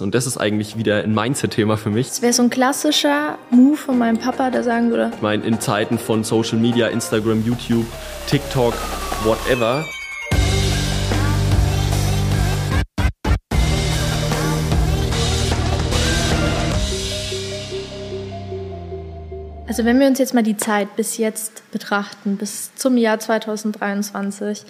Und das ist eigentlich wieder ein Mindset-Thema für mich. Das wäre so ein klassischer Move von meinem Papa, der sagen würde. Ich meine, in Zeiten von Social Media, Instagram, YouTube, TikTok, whatever. Also wenn wir uns jetzt mal die Zeit bis jetzt betrachten, bis zum Jahr 2023,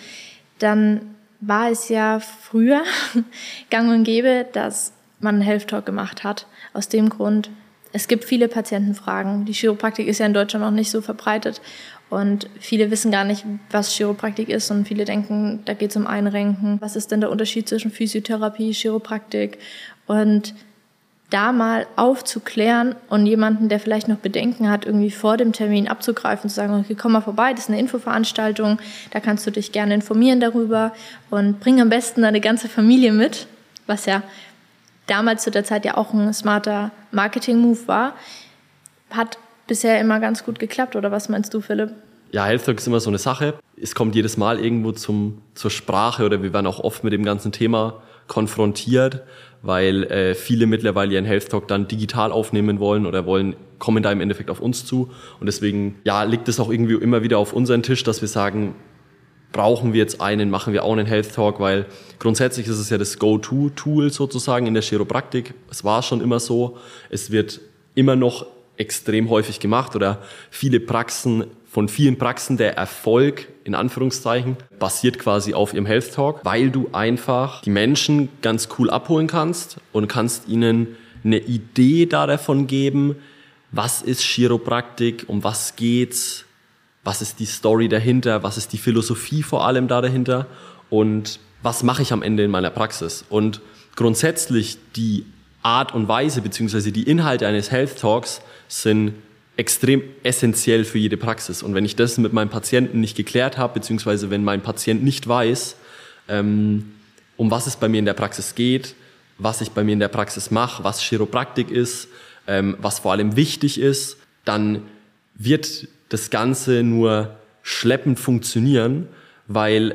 dann war es ja früher gang und gäbe, dass man einen Health Talk gemacht hat. Aus dem Grund, es gibt viele Patientenfragen. Die Chiropraktik ist ja in Deutschland noch nicht so verbreitet und viele wissen gar nicht, was Chiropraktik ist und viele denken, da geht es um Einrenken. Was ist denn der Unterschied zwischen Physiotherapie, Chiropraktik? Und da mal aufzuklären und jemanden, der vielleicht noch Bedenken hat, irgendwie vor dem Termin abzugreifen, zu sagen, okay, komm mal vorbei, das ist eine Infoveranstaltung, da kannst du dich gerne informieren darüber und bring am besten deine ganze Familie mit, was ja damals zu der Zeit ja auch ein smarter Marketing-Move war, hat bisher immer ganz gut geklappt. Oder was meinst du, Philipp? Ja, Health Talk ist immer so eine Sache. Es kommt jedes Mal irgendwo zum, zur Sprache oder wir werden auch oft mit dem ganzen Thema konfrontiert, weil äh, viele mittlerweile ihren Health Talk dann digital aufnehmen wollen oder wollen, kommen da im Endeffekt auf uns zu. Und deswegen, ja, liegt es auch irgendwie immer wieder auf unseren Tisch, dass wir sagen, brauchen wir jetzt einen, machen wir auch einen Health Talk, weil grundsätzlich ist es ja das Go-To-Tool sozusagen in der Chiropraktik. Es war schon immer so. Es wird immer noch extrem häufig gemacht oder viele Praxen, von vielen Praxen der Erfolg in Anführungszeichen basiert quasi auf ihrem Health Talk, weil du einfach die Menschen ganz cool abholen kannst und kannst ihnen eine Idee da davon geben, was ist Chiropraktik, um was geht's, was ist die Story dahinter, was ist die Philosophie vor allem da dahinter und was mache ich am Ende in meiner Praxis. Und grundsätzlich die Art und Weise beziehungsweise die Inhalte eines Health Talks sind extrem essentiell für jede Praxis. Und wenn ich das mit meinem Patienten nicht geklärt habe, beziehungsweise wenn mein Patient nicht weiß, ähm, um was es bei mir in der Praxis geht, was ich bei mir in der Praxis mache, was Chiropraktik ist, ähm, was vor allem wichtig ist, dann wird das Ganze nur schleppend funktionieren, weil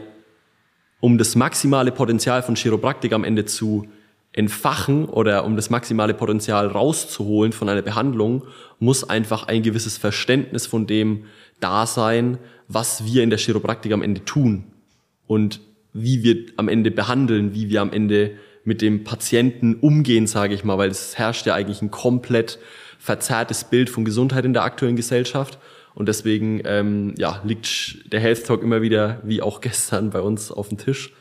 um das maximale Potenzial von Chiropraktik am Ende zu entfachen oder um das maximale Potenzial rauszuholen von einer Behandlung, muss einfach ein gewisses Verständnis von dem da sein, was wir in der Chiropraktik am Ende tun und wie wir am Ende behandeln, wie wir am Ende mit dem Patienten umgehen, sage ich mal, weil es herrscht ja eigentlich ein komplett verzerrtes Bild von Gesundheit in der aktuellen Gesellschaft. Und deswegen ähm, ja, liegt der Health Talk immer wieder, wie auch gestern, bei uns auf dem Tisch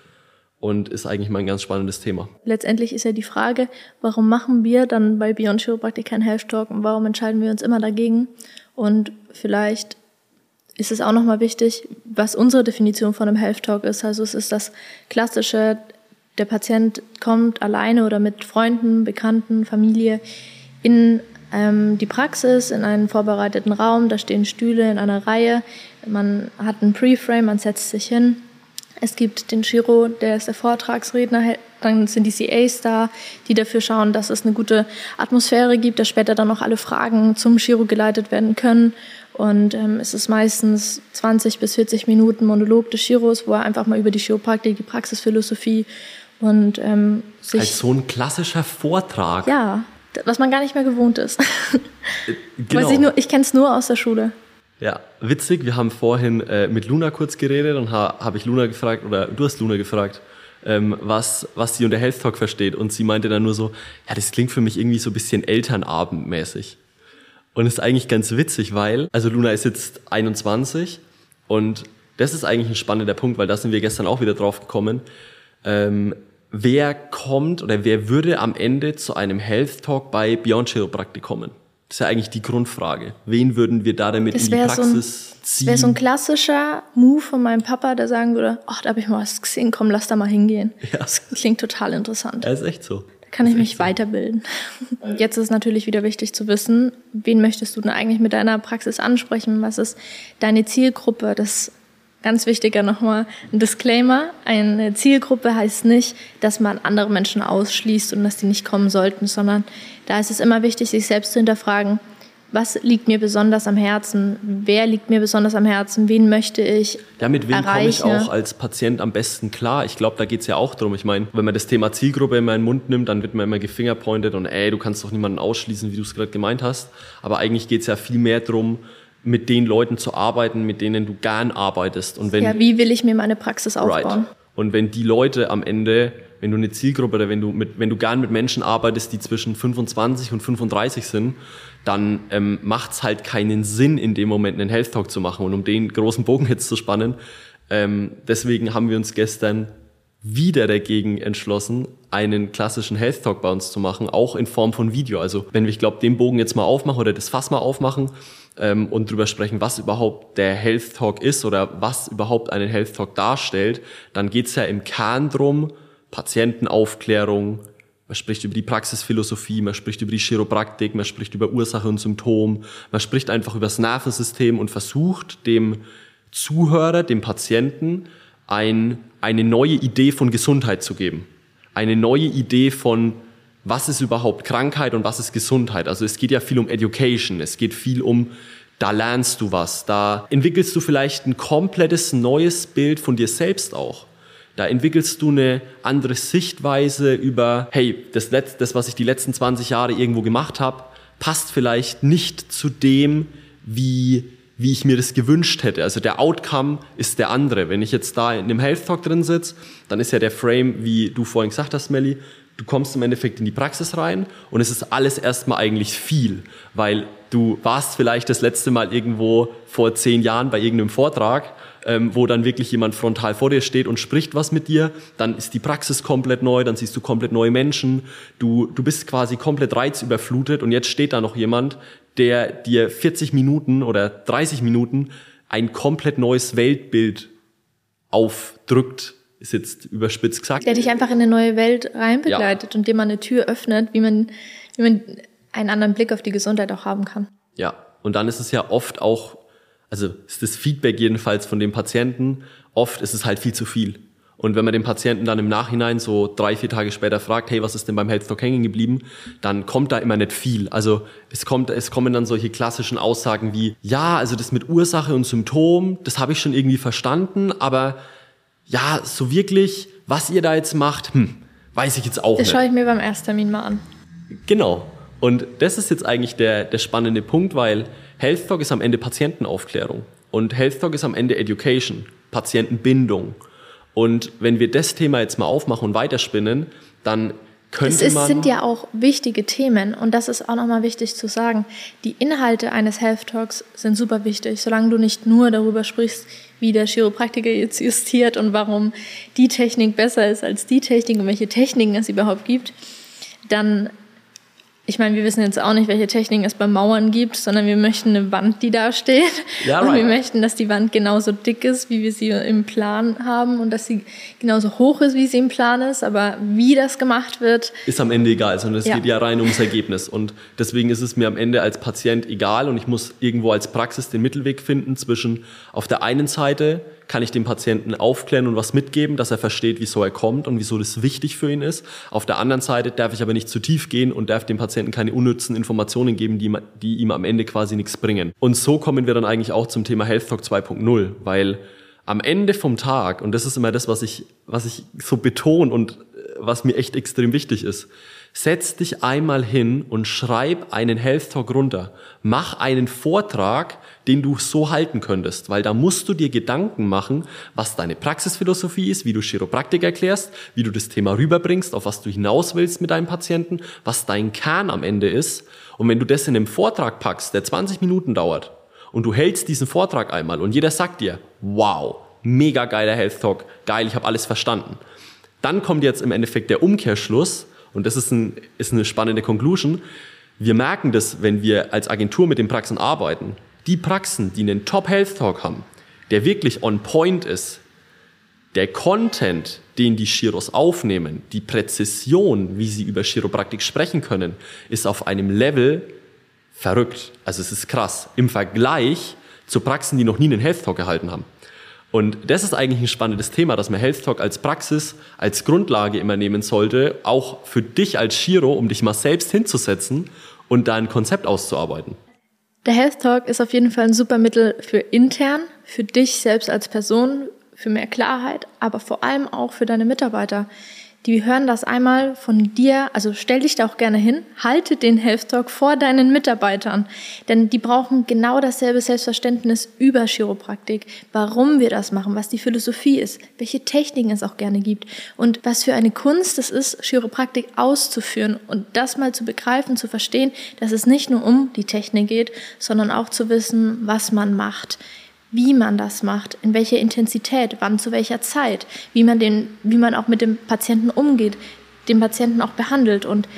und ist eigentlich mal ein ganz spannendes Thema. Letztendlich ist ja die Frage, warum machen wir dann bei Beyond Chiropraktik keinen Health Talk und warum entscheiden wir uns immer dagegen? Und vielleicht ist es auch nochmal wichtig, was unsere Definition von einem Health Talk ist. Also es ist das klassische, der Patient kommt alleine oder mit Freunden, Bekannten, Familie in ähm, die Praxis in einen vorbereiteten Raum. Da stehen Stühle in einer Reihe. Man hat einen Preframe, man setzt sich hin. Es gibt den Chiro, der ist der Vortragsredner. Dann sind die CAs da, die dafür schauen, dass es eine gute Atmosphäre gibt, dass später dann noch alle Fragen zum Chiro geleitet werden können. Und ähm, es ist meistens 20 bis 40 Minuten Monolog des Chiros, wo er einfach mal über die Chiropraktik, die Praxisphilosophie und ähm, sich... Als so ein klassischer Vortrag. Ja, was man gar nicht mehr gewohnt ist. Genau. ich, ich kenne es nur aus der Schule. Ja, witzig. Wir haben vorhin äh, mit Luna kurz geredet und ha, habe ich Luna gefragt, oder du hast Luna gefragt, ähm, was, was sie unter Health Talk versteht. Und sie meinte dann nur so, ja, das klingt für mich irgendwie so ein bisschen Elternabendmäßig. Und ist eigentlich ganz witzig, weil, also Luna ist jetzt 21 und das ist eigentlich ein spannender Punkt, weil da sind wir gestern auch wieder drauf gekommen. Ähm, wer kommt oder wer würde am Ende zu einem Health Talk bei Beyond Chiropraktik kommen? Das ist ja eigentlich die Grundfrage. Wen würden wir da damit das in die Praxis so ein, ziehen? Das wäre so ein klassischer Move von meinem Papa, der sagen würde, ach, da habe ich mal was gesehen, komm, lass da mal hingehen. Ja. Das klingt total interessant. Ja, ist echt so. Da kann ich mich so. weiterbilden. Jetzt ist natürlich wieder wichtig zu wissen, wen möchtest du denn eigentlich mit deiner Praxis ansprechen? Was ist deine Zielgruppe? Das Ganz wichtiger nochmal ein Disclaimer. Eine Zielgruppe heißt nicht, dass man andere Menschen ausschließt und dass die nicht kommen sollten, sondern da ist es immer wichtig, sich selbst zu hinterfragen, was liegt mir besonders am Herzen, wer liegt mir besonders am Herzen, wen möchte ich Ja, mit wem komme ich auch als Patient am besten klar? Ich glaube, da geht's ja auch drum. Ich meine, wenn man das Thema Zielgruppe in meinen Mund nimmt, dann wird man immer gefingerpointet und ey, du kannst doch niemanden ausschließen, wie du es gerade gemeint hast. Aber eigentlich geht's ja viel mehr drum, mit den Leuten zu arbeiten, mit denen du gern arbeitest. Und wenn Ja, wie will ich mir meine Praxis aufbauen? Und wenn die Leute am Ende, wenn du eine Zielgruppe oder wenn du mit, wenn du gern mit Menschen arbeitest, die zwischen 25 und 35 sind, dann ähm, macht's halt keinen Sinn, in dem Moment einen Health Talk zu machen. Und um den großen Bogen jetzt zu spannen, ähm, deswegen haben wir uns gestern wieder dagegen entschlossen, einen klassischen Health Talk bei uns zu machen, auch in Form von Video. Also wenn wir, ich glaube, den Bogen jetzt mal aufmachen oder das Fass mal aufmachen ähm, und drüber sprechen, was überhaupt der Health Talk ist oder was überhaupt einen Health Talk darstellt, dann geht's ja im Kern drum, Patientenaufklärung, man spricht über die Praxisphilosophie, man spricht über die Chiropraktik, man spricht über Ursache und Symptom, man spricht einfach über das Nervensystem und versucht dem Zuhörer, dem Patienten, ein, eine neue Idee von Gesundheit zu geben. Eine neue Idee von, was ist überhaupt Krankheit und was ist Gesundheit. Also es geht ja viel um Education, es geht viel um, da lernst du was, da entwickelst du vielleicht ein komplettes neues Bild von dir selbst auch. Da entwickelst du eine andere Sichtweise über, hey, das, Letz-, das was ich die letzten 20 Jahre irgendwo gemacht habe, passt vielleicht nicht zu dem, wie, wie ich mir das gewünscht hätte. Also der Outcome ist der andere. Wenn ich jetzt da in einem Health Talk drin sitze, dann ist ja der Frame, wie du vorhin gesagt hast, Melly, du kommst im Endeffekt in die Praxis rein und es ist alles erstmal eigentlich viel, weil du warst vielleicht das letzte Mal irgendwo vor zehn Jahren bei irgendeinem Vortrag ähm, wo dann wirklich jemand frontal vor dir steht und spricht was mit dir, dann ist die Praxis komplett neu, dann siehst du komplett neue Menschen, du, du bist quasi komplett reizüberflutet und jetzt steht da noch jemand, der dir 40 Minuten oder 30 Minuten ein komplett neues Weltbild aufdrückt, ist jetzt überspitzt gesagt. Der dich einfach in eine neue Welt reinbegleitet ja. und dir mal eine Tür öffnet, wie man, wie man einen anderen Blick auf die Gesundheit auch haben kann. Ja, und dann ist es ja oft auch also ist das Feedback jedenfalls von dem Patienten, oft ist es halt viel zu viel. Und wenn man den Patienten dann im Nachhinein so drei, vier Tage später fragt, hey, was ist denn beim Health Talk hängen geblieben, dann kommt da immer nicht viel. Also es kommt, es kommen dann solche klassischen Aussagen wie, ja, also das mit Ursache und Symptom, das habe ich schon irgendwie verstanden, aber ja, so wirklich, was ihr da jetzt macht, hm, weiß ich jetzt auch das nicht. Das schaue ich mir beim Ersttermin mal an. Genau. Und das ist jetzt eigentlich der, der spannende Punkt, weil Health Talk ist am Ende Patientenaufklärung und Health Talk ist am Ende Education, Patientenbindung. Und wenn wir das Thema jetzt mal aufmachen und weiterspinnen, dann es ist, sind ja auch wichtige Themen und das ist auch nochmal wichtig zu sagen. Die Inhalte eines Health Talks sind super wichtig, solange du nicht nur darüber sprichst, wie der Chiropraktiker jetzt justiert und warum die Technik besser ist als die Technik und welche Techniken es überhaupt gibt, dann ich meine, wir wissen jetzt auch nicht, welche Techniken es beim Mauern gibt, sondern wir möchten eine Wand, die da steht. Ja, und right. wir möchten, dass die Wand genauso dick ist, wie wir sie im Plan haben und dass sie genauso hoch ist, wie sie im Plan ist. Aber wie das gemacht wird, ist am Ende egal, sondern es Ja. geht ja rein ums Ergebnis. Und deswegen ist es mir am Ende als Patient egal und ich muss irgendwo als Praxis den Mittelweg finden zwischen auf der einen Seite kann ich dem Patienten aufklären und was mitgeben, dass er versteht, wieso er kommt und wieso das wichtig für ihn ist. Auf der anderen Seite darf ich aber nicht zu tief gehen und darf dem Patienten keine unnützen Informationen geben, die, die ihm am Ende quasi nichts bringen. Und so kommen wir dann eigentlich auch zum Thema Health Talk 2.0, weil am Ende vom Tag, und das ist immer das, was ich, was ich so betone und äh, was mir echt extrem wichtig ist, setz dich einmal hin und schreib einen Health Talk runter. Mach einen Vortrag, den du so halten könntest, weil da musst du dir Gedanken machen, was deine Praxisphilosophie ist, wie du Chiropraktik erklärst, wie du das Thema rüberbringst, auf was du hinaus willst mit deinem Patienten, was dein Kern am Ende ist. Und wenn du das in einem Vortrag packst, der 20 Minuten dauert, und du hältst diesen Vortrag einmal und jeder sagt dir, wow, mega geiler Health Talk, geil, ich habe alles verstanden. Dann kommt jetzt im Endeffekt der Umkehrschluss und das ist, ein, ist eine spannende Conclusion. Wir merken das, wenn wir als Agentur mit den Praxen arbeiten. Die Praxen, die einen Top Health Talk haben, der wirklich on point ist, der Content, den die Chiros aufnehmen, die Präzision, wie sie über Chiropraktik sprechen können, ist auf einem Level verrückt. Also es ist krass. Im Vergleich zu Praxen, die noch nie einen Health Talk gehalten haben. Und das ist eigentlich ein spannendes Thema, dass man Health Talk als Praxis, als Grundlage immer nehmen sollte, auch für dich als Chiro, um dich mal selbst hinzusetzen und da ein Konzept auszuarbeiten. Der Health Talk ist auf jeden Fall ein super Mittel für intern, für dich selbst als Person, für mehr Klarheit, aber vor allem auch für deine Mitarbeiter. Die hören das einmal von dir, also stell dich da auch gerne hin, halte den Health Talk vor deinen Mitarbeitern, denn die brauchen genau dasselbe Selbstverständnis über Chiropraktik, warum wir das machen, was die Philosophie ist, welche Techniken es auch gerne gibt und was für eine Kunst es ist, Chiropraktik auszuführen und das mal zu begreifen, zu verstehen, dass es nicht nur um die Technik geht, sondern auch zu wissen, was man macht wie man das macht, in welcher Intensität, wann zu welcher Zeit, wie man, den, wie man auch mit dem Patienten umgeht, den Patienten auch behandelt. Und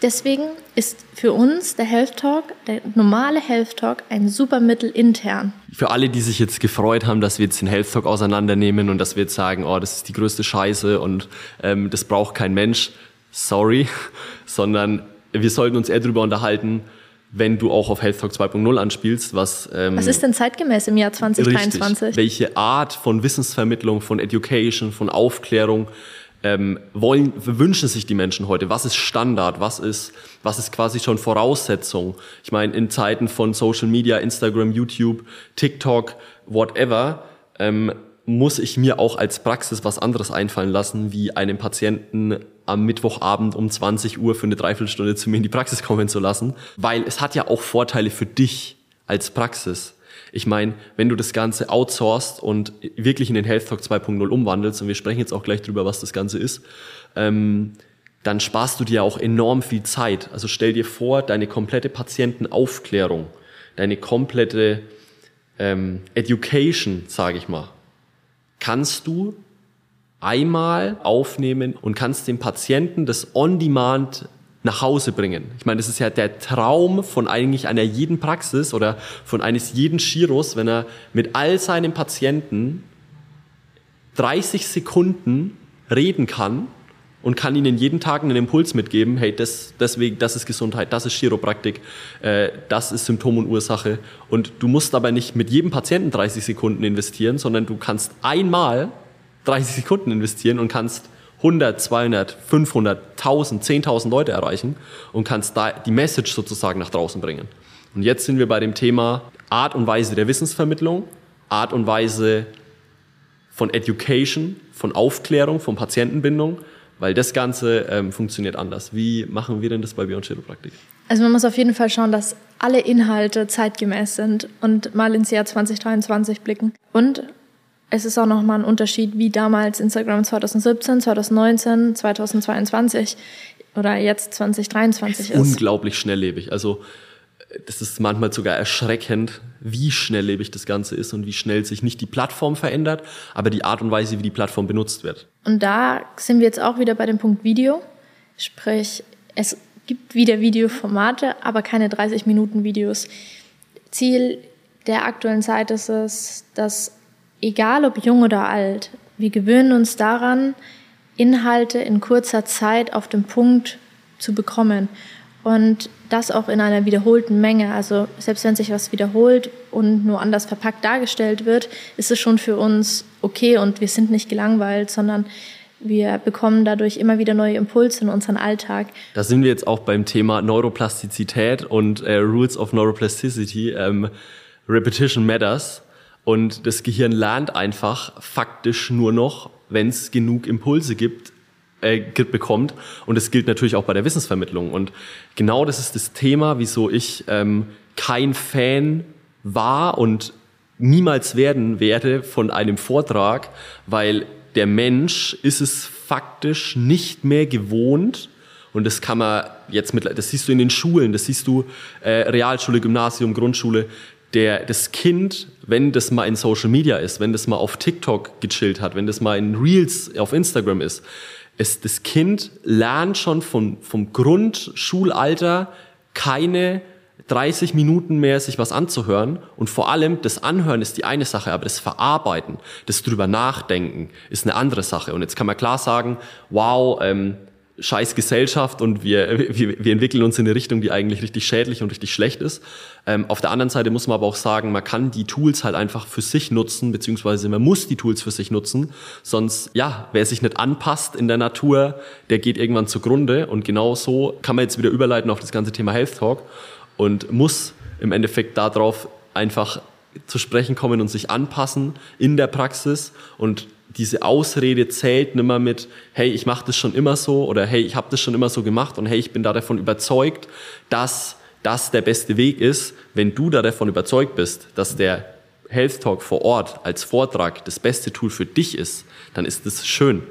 deswegen ist für uns der Health Talk, der normale Health Talk, ein super Mittel intern. Für alle, die sich jetzt gefreut haben, dass wir jetzt den Health Talk auseinandernehmen und dass wir jetzt sagen, oh, das ist die größte Scheiße und ähm, das braucht kein Mensch, sorry, sondern wir sollten uns eher darüber unterhalten, wenn du auch auf Health Talk 2.0 anspielst, was... Ähm, was ist denn zeitgemäß im Jahr 2023? Richtig, welche Art von Wissensvermittlung, von Education, von Aufklärung ähm, wollen, wünschen sich die Menschen heute? Was ist Standard? Was ist, was ist quasi schon Voraussetzung? Ich meine, in Zeiten von Social Media, Instagram, YouTube, TikTok, whatever, ähm, muss ich mir auch als Praxis was anderes einfallen lassen, wie einem Patienten am Mittwochabend um 20 Uhr für eine Dreiviertelstunde zu mir in die Praxis kommen zu lassen, weil es hat ja auch Vorteile für dich als Praxis. Ich meine, wenn du das Ganze outsourcest und wirklich in den Health Talk 2.0 umwandelst, und wir sprechen jetzt auch gleich drüber, was das Ganze ist, ähm, dann sparst du dir auch enorm viel Zeit. Also stell dir vor, deine komplette Patientenaufklärung, deine komplette ähm, Education, sage ich mal, kannst du einmal aufnehmen und kannst dem Patienten das On-Demand nach Hause bringen. Ich meine, das ist ja der Traum von eigentlich einer jeden Praxis oder von eines jeden Chiros, wenn er mit all seinen Patienten 30 Sekunden reden kann und kann ihnen jeden Tag einen Impuls mitgeben, hey, das, deswegen, das ist Gesundheit, das ist Chiropraktik, äh, das ist Symptom und Ursache. Und du musst aber nicht mit jedem Patienten 30 Sekunden investieren, sondern du kannst einmal 30 Sekunden investieren und kannst 100, 200, 500, 1000, 10.000 Leute erreichen und kannst da die Message sozusagen nach draußen bringen. Und jetzt sind wir bei dem Thema Art und Weise der Wissensvermittlung, Art und Weise von Education, von Aufklärung, von Patientenbindung weil das Ganze ähm, funktioniert anders. Wie machen wir denn das bei Beyond Chiropraktik? Also man muss auf jeden Fall schauen, dass alle Inhalte zeitgemäß sind und mal ins Jahr 2023 blicken. Und es ist auch nochmal ein Unterschied, wie damals Instagram 2017, 2019, 2022 oder jetzt 2023 ist. Unglaublich schnelllebig. Also das ist manchmal sogar erschreckend, wie schnelllebig das Ganze ist und wie schnell sich nicht die Plattform verändert, aber die Art und Weise, wie die Plattform benutzt wird. Und da sind wir jetzt auch wieder bei dem Punkt Video. Sprich, es gibt wieder Videoformate, aber keine 30 Minuten Videos. Ziel der aktuellen Zeit ist es, dass egal ob jung oder alt, wir gewöhnen uns daran, Inhalte in kurzer Zeit auf den Punkt zu bekommen. Und das auch in einer wiederholten Menge. Also selbst wenn sich was wiederholt und nur anders verpackt dargestellt wird, ist es schon für uns okay und wir sind nicht gelangweilt, sondern wir bekommen dadurch immer wieder neue Impulse in unseren Alltag. Da sind wir jetzt auch beim Thema Neuroplastizität und äh, Rules of Neuroplasticity. Ähm, Repetition matters. Und das Gehirn lernt einfach faktisch nur noch, wenn es genug Impulse gibt, äh, bekommt. Und das gilt natürlich auch bei der Wissensvermittlung. Und genau das ist das Thema, wieso ich ähm, kein Fan war und niemals werden werde von einem Vortrag, weil der Mensch ist es faktisch nicht mehr gewohnt, und das kann man jetzt mit, das siehst du in den Schulen, das siehst du äh, Realschule, Gymnasium, Grundschule. Der, das Kind, wenn das mal in Social Media ist, wenn das mal auf TikTok gechillt hat, wenn das mal in Reels auf Instagram ist, es, das Kind lernt schon von, vom Grundschulalter keine 30 Minuten mehr sich was anzuhören und vor allem das Anhören ist die eine Sache, aber das Verarbeiten, das drüber nachdenken ist eine andere Sache. Und jetzt kann man klar sagen, wow, ähm, scheiß Gesellschaft und wir, wir, wir entwickeln uns in eine Richtung, die eigentlich richtig schädlich und richtig schlecht ist. Ähm, auf der anderen Seite muss man aber auch sagen, man kann die Tools halt einfach für sich nutzen, beziehungsweise man muss die Tools für sich nutzen. Sonst, ja, wer sich nicht anpasst in der Natur, der geht irgendwann zugrunde. Und genau so kann man jetzt wieder überleiten auf das ganze Thema Health Talk und muss im Endeffekt darauf einfach zu sprechen kommen und sich anpassen in der Praxis und diese Ausrede zählt nimmer mit, hey, ich mache das schon immer so oder hey, ich habe das schon immer so gemacht und hey, ich bin da davon überzeugt, dass das der beste Weg ist. Wenn du da davon überzeugt bist, dass der Health Talk vor Ort als Vortrag das beste Tool für dich ist, dann ist das schön.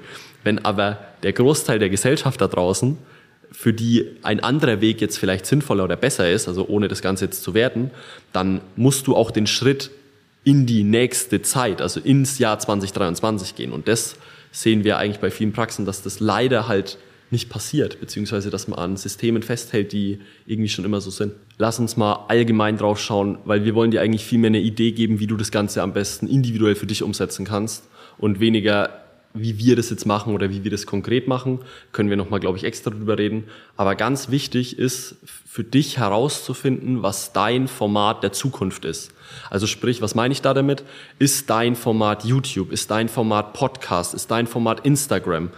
Wenn aber der Großteil der Gesellschaft da draußen, für die ein anderer Weg jetzt vielleicht sinnvoller oder besser ist, also ohne das Ganze jetzt zu werten, dann musst du auch den Schritt in die nächste Zeit, also ins Jahr 2023 gehen. Und das sehen wir eigentlich bei vielen Praxen, dass das leider halt nicht passiert, beziehungsweise dass man an Systemen festhält, die irgendwie schon immer so sind. Lass uns mal allgemein drauf schauen, weil wir wollen dir eigentlich viel mehr eine Idee geben, wie du das Ganze am besten individuell für dich umsetzen kannst und weniger wie wir das jetzt machen oder wie wir das konkret machen, können wir nochmal, glaube ich, extra drüber reden. Aber ganz wichtig ist für dich herauszufinden, was dein Format der Zukunft ist. Also sprich, was meine ich da damit? Ist dein Format YouTube? Ist dein Format Podcast? Ist dein Format Instagram?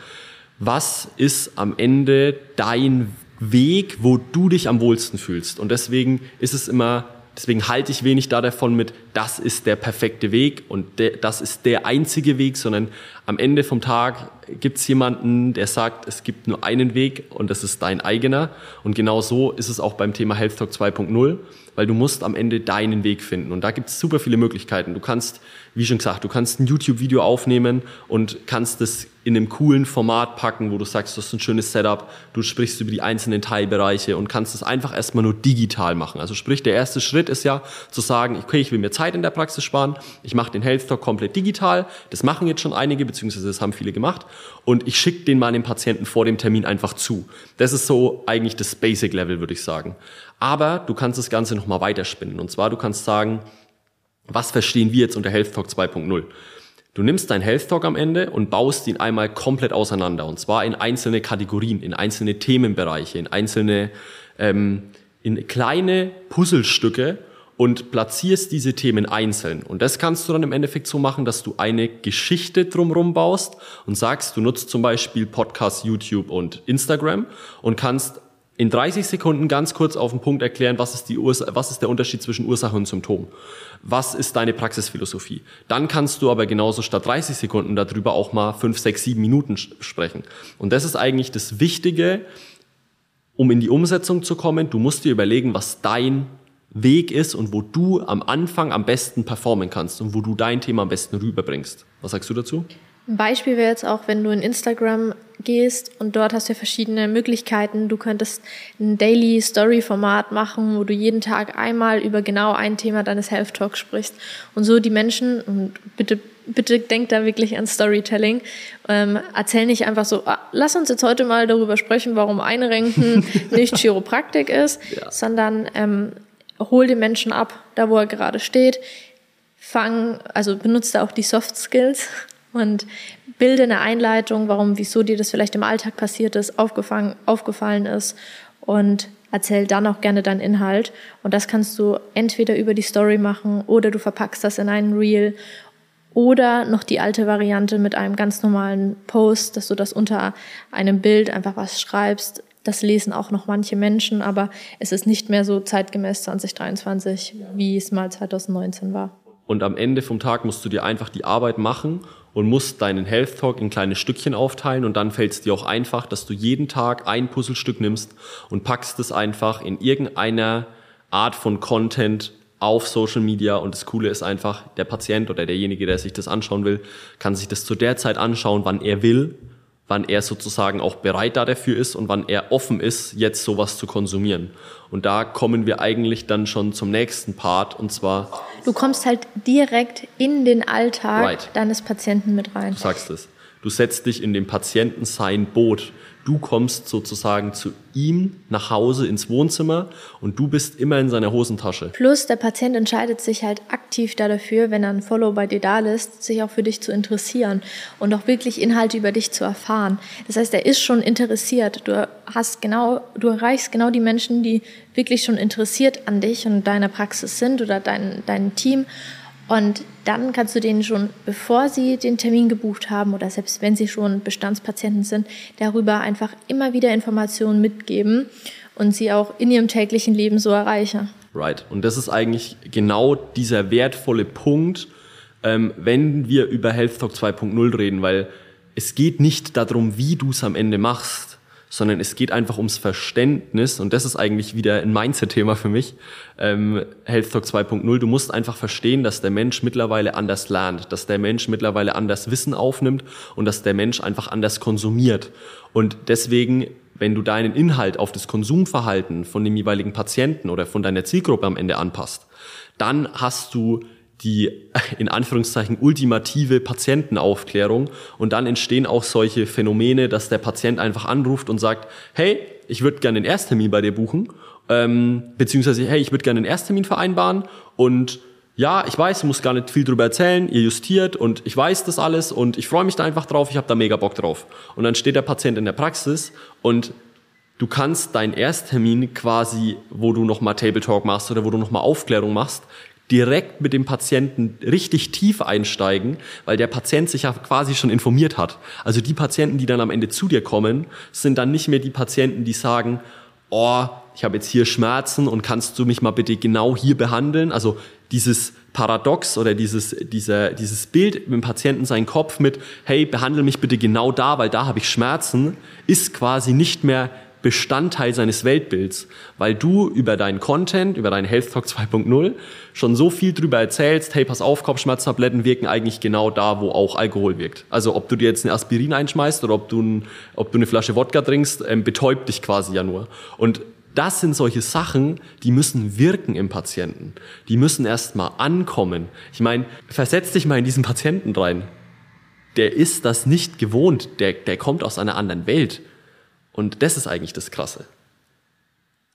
Was ist am Ende dein Weg, wo du dich am wohlsten fühlst? Und deswegen ist es immer Deswegen halte ich wenig da davon mit, das ist der perfekte Weg und der, das ist der einzige Weg, sondern am Ende vom Tag gibt es jemanden, der sagt, es gibt nur einen Weg und das ist dein eigener. Und genau so ist es auch beim Thema Health Talk 2.0 weil du musst am Ende deinen Weg finden. Und da gibt es super viele Möglichkeiten. Du kannst, wie schon gesagt, du kannst ein YouTube-Video aufnehmen und kannst es in einem coolen Format packen, wo du sagst, das ist ein schönes Setup, du sprichst über die einzelnen Teilbereiche und kannst es einfach erstmal nur digital machen. Also sprich, der erste Schritt ist ja zu sagen, okay, ich will mir Zeit in der Praxis sparen, ich mache den Health Talk komplett digital, das machen jetzt schon einige, beziehungsweise das haben viele gemacht und ich schicke den mal dem Patienten vor dem Termin einfach zu. Das ist so eigentlich das Basic Level, würde ich sagen. Aber du kannst das Ganze nochmal weiterspinnen. Und zwar, du kannst sagen, was verstehen wir jetzt unter Health Talk 2.0? Du nimmst dein Health Talk am Ende und baust ihn einmal komplett auseinander. Und zwar in einzelne Kategorien, in einzelne Themenbereiche, in einzelne, ähm, in kleine Puzzlestücke und platzierst diese Themen einzeln. Und das kannst du dann im Endeffekt so machen, dass du eine Geschichte drumherum baust und sagst, du nutzt zum Beispiel Podcast, YouTube und Instagram und kannst in 30 Sekunden ganz kurz auf den Punkt erklären, was ist, die Ursa was ist der Unterschied zwischen Ursache und Symptom? Was ist deine Praxisphilosophie? Dann kannst du aber genauso statt 30 Sekunden darüber auch mal 5, 6, 7 Minuten sprechen. Und das ist eigentlich das Wichtige, um in die Umsetzung zu kommen. Du musst dir überlegen, was dein Weg ist und wo du am Anfang am besten performen kannst und wo du dein Thema am besten rüberbringst. Was sagst du dazu? Ein Beispiel wäre jetzt auch, wenn du in Instagram gehst und dort hast du ja verschiedene Möglichkeiten. Du könntest ein Daily Story Format machen, wo du jeden Tag einmal über genau ein Thema deines Health Talks sprichst und so die Menschen und bitte bitte denk da wirklich an Storytelling. Ähm, erzähl nicht einfach so, ah, lass uns jetzt heute mal darüber sprechen, warum Einrenken nicht Chiropraktik ist, ja. sondern ähm, hol den Menschen ab, da wo er gerade steht. Fang, also benutze auch die Soft Skills und bilde eine Einleitung, warum, wieso dir das vielleicht im Alltag passiert ist, aufgefallen, aufgefallen ist und erzähl dann auch gerne deinen Inhalt. Und das kannst du entweder über die Story machen oder du verpackst das in einen Reel oder noch die alte Variante mit einem ganz normalen Post, dass du das unter einem Bild einfach was schreibst. Das lesen auch noch manche Menschen, aber es ist nicht mehr so zeitgemäß 2023, wie es mal 2019 war. Und am Ende vom Tag musst du dir einfach die Arbeit machen und musst deinen Health Talk in kleine Stückchen aufteilen und dann fällt es dir auch einfach, dass du jeden Tag ein Puzzlestück nimmst und packst es einfach in irgendeiner Art von Content auf Social Media und das Coole ist einfach, der Patient oder derjenige, der sich das anschauen will, kann sich das zu der Zeit anschauen, wann er will wann er sozusagen auch bereit da dafür ist und wann er offen ist, jetzt sowas zu konsumieren. Und da kommen wir eigentlich dann schon zum nächsten Part und zwar. Du kommst halt direkt in den Alltag right. deines Patienten mit rein. Du sagst es. Du setzt dich in dem Patienten sein Boot. Du kommst sozusagen zu ihm nach Hause ins Wohnzimmer und du bist immer in seiner Hosentasche. Plus der Patient entscheidet sich halt aktiv da dafür, wenn er ein Follow bei dir da lässt, sich auch für dich zu interessieren und auch wirklich Inhalte über dich zu erfahren. Das heißt, er ist schon interessiert. Du hast genau, du erreichst genau die Menschen, die wirklich schon interessiert an dich und deiner Praxis sind oder dein, dein Team und dann kannst du denen schon, bevor sie den Termin gebucht haben oder selbst wenn sie schon Bestandspatienten sind, darüber einfach immer wieder Informationen mitgeben und sie auch in ihrem täglichen Leben so erreichen. Right. Und das ist eigentlich genau dieser wertvolle Punkt, ähm, wenn wir über Health Talk 2.0 reden, weil es geht nicht darum, wie du es am Ende machst, sondern es geht einfach ums Verständnis und das ist eigentlich wieder ein Mindset-Thema für mich. Ähm, Health Talk 2.0, du musst einfach verstehen, dass der Mensch mittlerweile anders lernt, dass der Mensch mittlerweile anders Wissen aufnimmt und dass der Mensch einfach anders konsumiert. Und deswegen wenn du deinen Inhalt auf das Konsumverhalten von dem jeweiligen Patienten oder von deiner Zielgruppe am Ende anpasst, dann hast du die in Anführungszeichen ultimative Patientenaufklärung und dann entstehen auch solche Phänomene, dass der Patient einfach anruft und sagt, hey, ich würde gerne einen Ersttermin bei dir buchen, ähm, beziehungsweise hey, ich würde gerne einen Ersttermin vereinbaren und ja, ich weiß, ich muss gar nicht viel drüber erzählen, ihr justiert und ich weiß das alles und ich freue mich da einfach drauf, ich habe da mega Bock drauf. Und dann steht der Patient in der Praxis und du kannst deinen Ersttermin quasi, wo du nochmal Table Talk machst oder wo du nochmal Aufklärung machst, direkt mit dem Patienten richtig tief einsteigen, weil der Patient sich ja quasi schon informiert hat. Also die Patienten, die dann am Ende zu dir kommen, sind dann nicht mehr die Patienten, die sagen, oh, ich habe jetzt hier Schmerzen und kannst du mich mal bitte genau hier behandeln? Also dieses Paradox oder dieses, dieser, dieses Bild mit dem Patienten seinen Kopf mit, hey, behandle mich bitte genau da, weil da habe ich Schmerzen, ist quasi nicht mehr Bestandteil seines Weltbilds, weil du über deinen Content, über deinen Health Talk 2.0 schon so viel drüber erzählst, hey, pass auf, Kopfschmerztabletten wirken eigentlich genau da, wo auch Alkohol wirkt. Also ob du dir jetzt eine Aspirin einschmeißt oder ob du, ein, ob du eine Flasche Wodka trinkst, ähm, betäubt dich quasi ja nur. Und das sind solche Sachen, die müssen wirken im Patienten. Die müssen erstmal ankommen. Ich meine, versetz dich mal in diesen Patienten rein. Der ist das nicht gewohnt. Der, der kommt aus einer anderen Welt. Und das ist eigentlich das Krasse.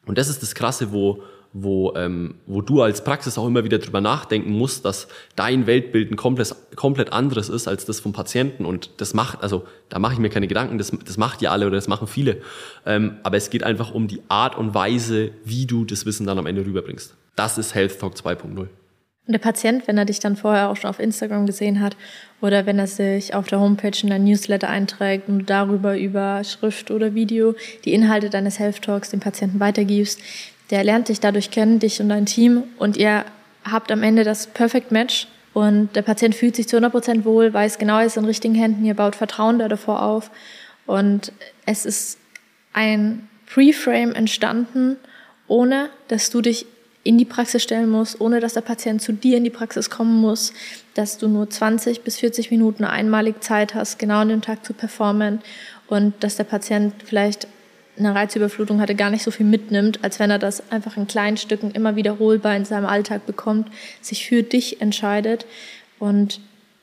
Und das ist das Krasse, wo, wo, ähm, wo du als Praxis auch immer wieder drüber nachdenken musst, dass dein Weltbild ein komplett, komplett anderes ist als das vom Patienten. Und das macht, also da mache ich mir keine Gedanken, das, das macht ja alle oder das machen viele. Ähm, aber es geht einfach um die Art und Weise, wie du das Wissen dann am Ende rüberbringst. Das ist Health Talk 2.0. Und der Patient, wenn er dich dann vorher auch schon auf Instagram gesehen hat oder wenn er sich auf der Homepage in dein Newsletter einträgt und darüber über Schrift oder Video die Inhalte deines Health Talks dem Patienten weitergibst, der lernt dich dadurch kennen, dich und dein Team. Und ihr habt am Ende das Perfect Match. Und der Patient fühlt sich zu 100 Prozent wohl, weiß genau, er ist in richtigen Händen, ihr baut Vertrauen da davor auf. Und es ist ein Pre-Frame entstanden, ohne dass du dich in die Praxis stellen musst, ohne dass der Patient zu dir in die Praxis kommen muss, dass du nur 20 bis 40 Minuten einmalig Zeit hast, genau an dem Tag zu performen und dass der Patient vielleicht eine Reizüberflutung hatte, gar nicht so viel mitnimmt, als wenn er das einfach in kleinen Stücken immer wiederholbar in seinem Alltag bekommt, sich für dich entscheidet und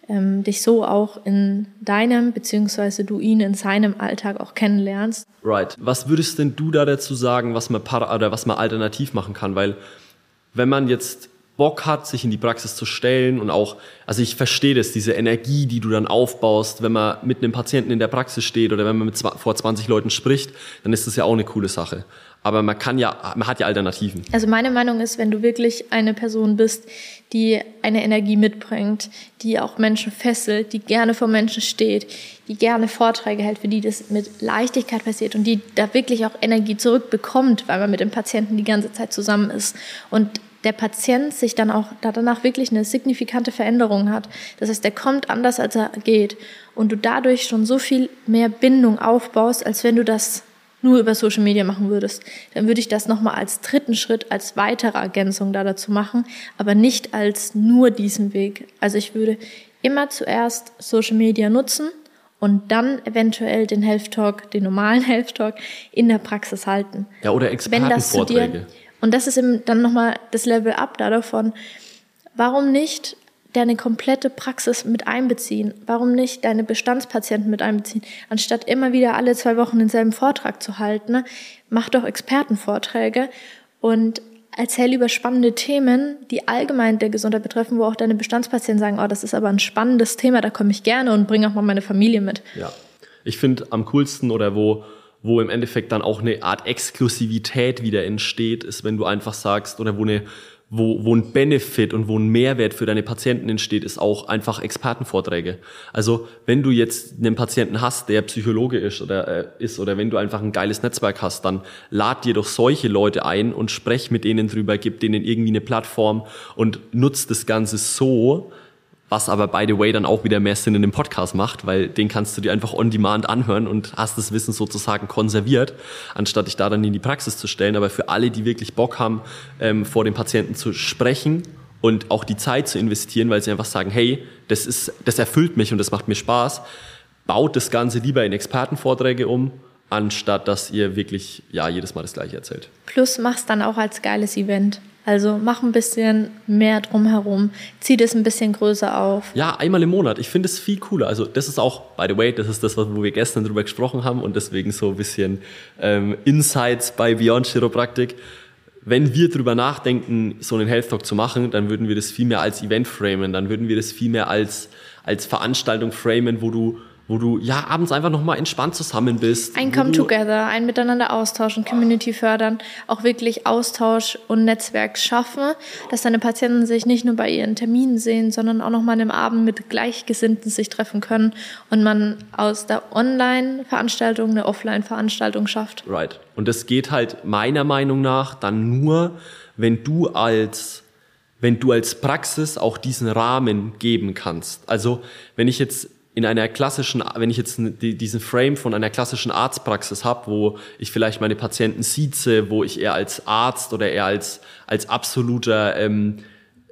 ähm, dich so auch in deinem, beziehungsweise du ihn in seinem Alltag auch kennenlernst. Right. Was würdest denn du da dazu sagen, was man, para oder was man alternativ machen kann? Weil wenn man jetzt Bock hat, sich in die Praxis zu stellen und auch, also ich verstehe das, diese Energie, die du dann aufbaust, wenn man mit einem Patienten in der Praxis steht oder wenn man mit vor 20 Leuten spricht, dann ist das ja auch eine coole Sache. Aber man kann ja, man hat ja Alternativen. Also meine Meinung ist, wenn du wirklich eine Person bist, die eine Energie mitbringt, die auch Menschen fesselt, die gerne vor Menschen steht, die gerne Vorträge hält, für die das mit Leichtigkeit passiert und die da wirklich auch Energie zurückbekommt, weil man mit dem Patienten die ganze Zeit zusammen ist und der Patient sich dann auch danach wirklich eine signifikante Veränderung hat. Das heißt, der kommt anders, als er geht und du dadurch schon so viel mehr Bindung aufbaust, als wenn du das nur über Social Media machen würdest, dann würde ich das nochmal als dritten Schritt, als weitere Ergänzung da dazu machen, aber nicht als nur diesen Weg. Also ich würde immer zuerst Social Media nutzen und dann eventuell den Health Talk, den normalen Health Talk in der Praxis halten. Ja, oder Expertenvorträge. Und das ist eben dann nochmal das Level up da davon. Warum nicht deine komplette Praxis mit einbeziehen? Warum nicht deine Bestandspatienten mit einbeziehen? Anstatt immer wieder alle zwei Wochen denselben Vortrag zu halten, ne? mach doch Expertenvorträge und erzähl über spannende Themen, die allgemein der Gesundheit betreffen, wo auch deine Bestandspatienten sagen, oh, das ist aber ein spannendes Thema, da komme ich gerne und bringe auch mal meine Familie mit. Ja, ich finde am coolsten oder wo wo im Endeffekt dann auch eine Art Exklusivität wieder entsteht, ist, wenn du einfach sagst, oder wo eine wo, wo ein Benefit und wo ein Mehrwert für deine Patienten entsteht, ist auch einfach Expertenvorträge. Also wenn du jetzt einen Patienten hast, der Psychologe ist oder äh, ist oder wenn du einfach ein geiles Netzwerk hast, dann lad dir doch solche Leute ein und sprech mit denen drüber, gib denen irgendwie eine Plattform und nutzt das Ganze so, was aber by the way dann auch wieder mehr Sinn in dem Podcast macht, weil den kannst du dir einfach on demand anhören und hast das Wissen sozusagen konserviert, anstatt dich da dann in die Praxis zu stellen. Aber für alle, die wirklich Bock haben, ähm, vor dem Patienten zu sprechen und auch die Zeit zu investieren, weil sie einfach sagen, hey, das ist, das erfüllt mich und das macht mir Spaß, baut das Ganze lieber in Expertenvorträge um, anstatt dass ihr wirklich ja jedes Mal das Gleiche erzählt. Plus mach's dann auch als geiles Event. Also mach ein bisschen mehr drumherum, zieh das ein bisschen größer auf. Ja, einmal im Monat. Ich finde es viel cooler. Also das ist auch, by the way, das ist das, wo wir gestern drüber gesprochen haben und deswegen so ein bisschen ähm, Insights bei Beyond Chiropraktik. Wenn wir drüber nachdenken, so einen Health Talk zu machen, dann würden wir das viel mehr als Event framen, dann würden wir das viel mehr als, als Veranstaltung framen, wo du wo du ja abends einfach nochmal entspannt zusammen bist. Ein Come-Together, ein Miteinander austauschen, Community fördern, auch wirklich Austausch und Netzwerk schaffen, dass deine Patienten sich nicht nur bei ihren Terminen sehen, sondern auch nochmal im Abend mit Gleichgesinnten sich treffen können und man aus der Online-Veranstaltung eine Offline-Veranstaltung schafft. Right. Und das geht halt meiner Meinung nach dann nur, wenn du als wenn du als Praxis auch diesen Rahmen geben kannst. Also wenn ich jetzt in einer klassischen, wenn ich jetzt diesen Frame von einer klassischen Arztpraxis habe, wo ich vielleicht meine Patienten sieze, wo ich eher als Arzt oder eher als, als absoluter ähm,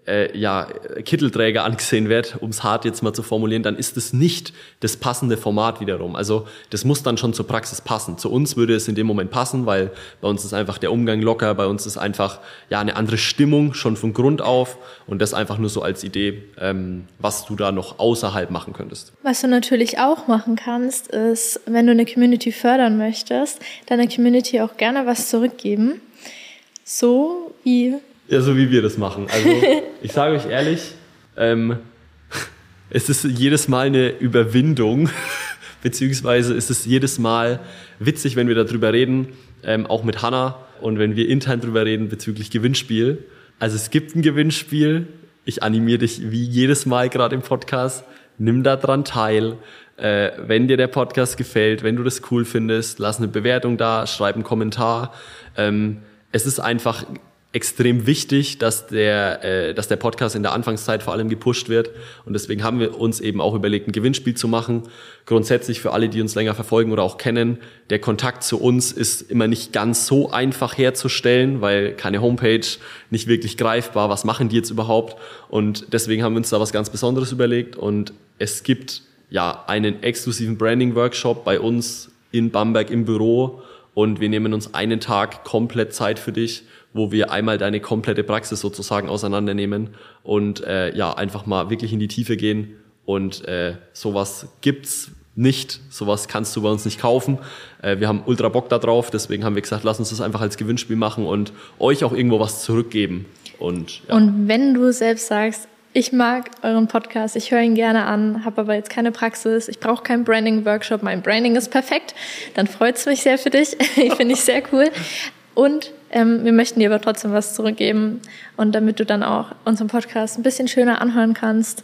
äh, ja, Kittelträger angesehen wird, um es hart jetzt mal zu formulieren, dann ist es nicht das passende Format wiederum. Also das muss dann schon zur Praxis passen. Zu uns würde es in dem Moment passen, weil bei uns ist einfach der Umgang locker, bei uns ist einfach ja eine andere Stimmung schon von Grund auf und das einfach nur so als Idee, ähm, was du da noch außerhalb machen könntest. Was du natürlich auch machen kannst, ist, wenn du eine Community fördern möchtest, deiner Community auch gerne was zurückgeben. So wie ja, so wie wir das machen. Also ich sage euch ehrlich, ähm, es ist jedes Mal eine Überwindung, beziehungsweise ist es jedes Mal witzig, wenn wir darüber reden, ähm, auch mit Hanna und wenn wir intern darüber reden bezüglich Gewinnspiel. Also es gibt ein Gewinnspiel. Ich animiere dich wie jedes Mal gerade im Podcast. Nimm da dran teil. Äh, wenn dir der Podcast gefällt, wenn du das cool findest, lass eine Bewertung da, schreib einen Kommentar. Ähm, es ist einfach extrem wichtig, dass der, äh, dass der Podcast in der Anfangszeit vor allem gepusht wird. Und deswegen haben wir uns eben auch überlegt, ein Gewinnspiel zu machen. Grundsätzlich für alle, die uns länger verfolgen oder auch kennen, der Kontakt zu uns ist immer nicht ganz so einfach herzustellen, weil keine Homepage, nicht wirklich greifbar, was machen die jetzt überhaupt? Und deswegen haben wir uns da was ganz Besonderes überlegt. Und es gibt ja einen exklusiven Branding-Workshop bei uns in Bamberg im Büro. Und wir nehmen uns einen Tag komplett Zeit für dich wo wir einmal deine komplette Praxis sozusagen auseinandernehmen und äh, ja einfach mal wirklich in die Tiefe gehen und äh, sowas gibt's nicht, sowas kannst du bei uns nicht kaufen. Äh, wir haben ultra Bock da drauf, deswegen haben wir gesagt, lass uns das einfach als Gewinnspiel machen und euch auch irgendwo was zurückgeben. Und, ja. und wenn du selbst sagst, ich mag euren Podcast, ich höre ihn gerne an, habe aber jetzt keine Praxis, ich brauche keinen Branding-Workshop, mein Branding ist perfekt, dann freut es mich sehr für dich. ich finde ich sehr cool. Und ähm, wir möchten dir aber trotzdem was zurückgeben und damit du dann auch unseren Podcast ein bisschen schöner anhören kannst,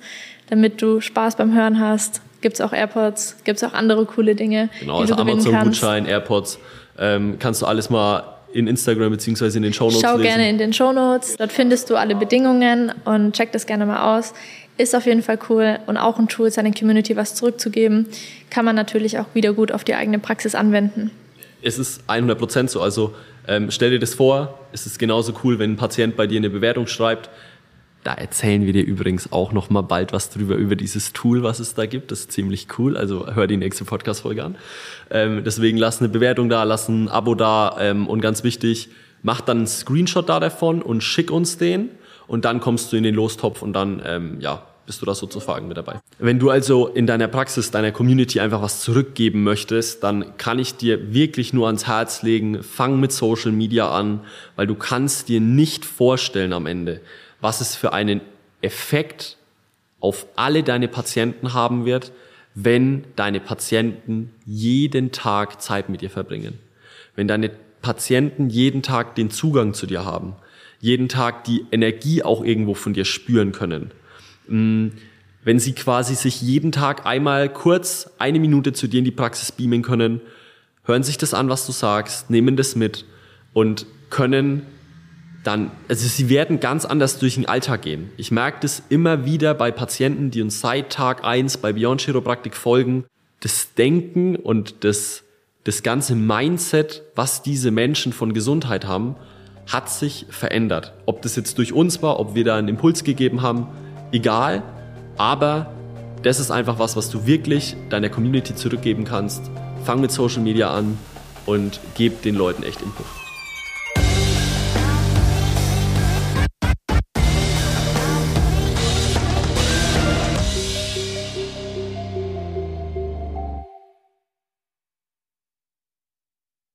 damit du Spaß beim Hören hast, gibt es auch AirPods, gibt es auch andere coole Dinge. Genau, also Amazon-Gutschein, AirPods, ähm, kannst du alles mal in Instagram beziehungsweise in den Shownotes Schau lesen. gerne in den Shownotes, dort findest du alle Bedingungen und check das gerne mal aus. Ist auf jeden Fall cool und auch ein Tool, seiner Community was zurückzugeben, kann man natürlich auch wieder gut auf die eigene Praxis anwenden. Es ist 100% so, also ähm, stell dir das vor, es ist genauso cool, wenn ein Patient bei dir eine Bewertung schreibt. Da erzählen wir dir übrigens auch noch mal bald was drüber über dieses Tool, was es da gibt. Das ist ziemlich cool. Also hör die nächste Podcast-Folge an. Ähm, deswegen lass eine Bewertung da, lass ein Abo da ähm, und ganz wichtig, mach dann einen Screenshot da davon und schick uns den und dann kommst du in den Lostopf und dann ähm, ja bist du da sozusagen mit dabei. Wenn du also in deiner Praxis, deiner Community einfach was zurückgeben möchtest, dann kann ich dir wirklich nur ans Herz legen, fang mit Social Media an, weil du kannst dir nicht vorstellen am Ende, was es für einen Effekt auf alle deine Patienten haben wird, wenn deine Patienten jeden Tag Zeit mit dir verbringen. Wenn deine Patienten jeden Tag den Zugang zu dir haben, jeden Tag die Energie auch irgendwo von dir spüren können. Mm, wenn sie quasi sich jeden Tag einmal kurz eine Minute zu dir in die Praxis beamen können, hören sich das an, was du sagst, nehmen das mit und können dann, also sie werden ganz anders durch den Alltag gehen. Ich merke das immer wieder bei Patienten, die uns seit Tag eins bei Beyond Chiropraktik folgen. Das Denken und das, das ganze Mindset, was diese Menschen von Gesundheit haben, hat sich verändert. Ob das jetzt durch uns war, ob wir da einen Impuls gegeben haben, egal. Aber das ist einfach was, was du wirklich deiner Community zurückgeben kannst. Fang mit Social Media an und gib den Leuten echt Input.